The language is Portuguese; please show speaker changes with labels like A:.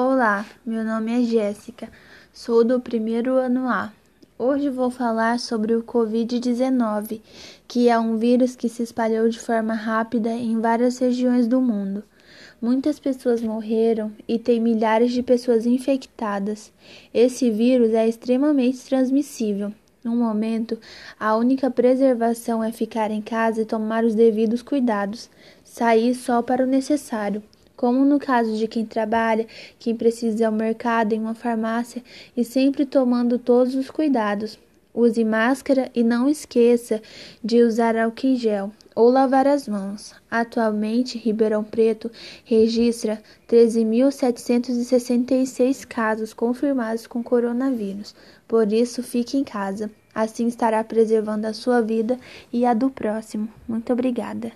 A: Olá, meu nome é Jéssica, sou do primeiro ano A. Hoje vou falar sobre o Covid-19, que é um vírus que se espalhou de forma rápida em várias regiões do mundo. Muitas pessoas morreram e tem milhares de pessoas infectadas. Esse vírus é extremamente transmissível. No momento, a única preservação é ficar em casa e tomar os devidos cuidados, sair só para o necessário como no caso de quem trabalha, quem precisa ir ao mercado, em uma farmácia e sempre tomando todos os cuidados. Use máscara e não esqueça de usar álcool em gel ou lavar as mãos. Atualmente, Ribeirão Preto registra 13.766 casos confirmados com coronavírus. Por isso, fique em casa. Assim estará preservando a sua vida e a do próximo. Muito obrigada.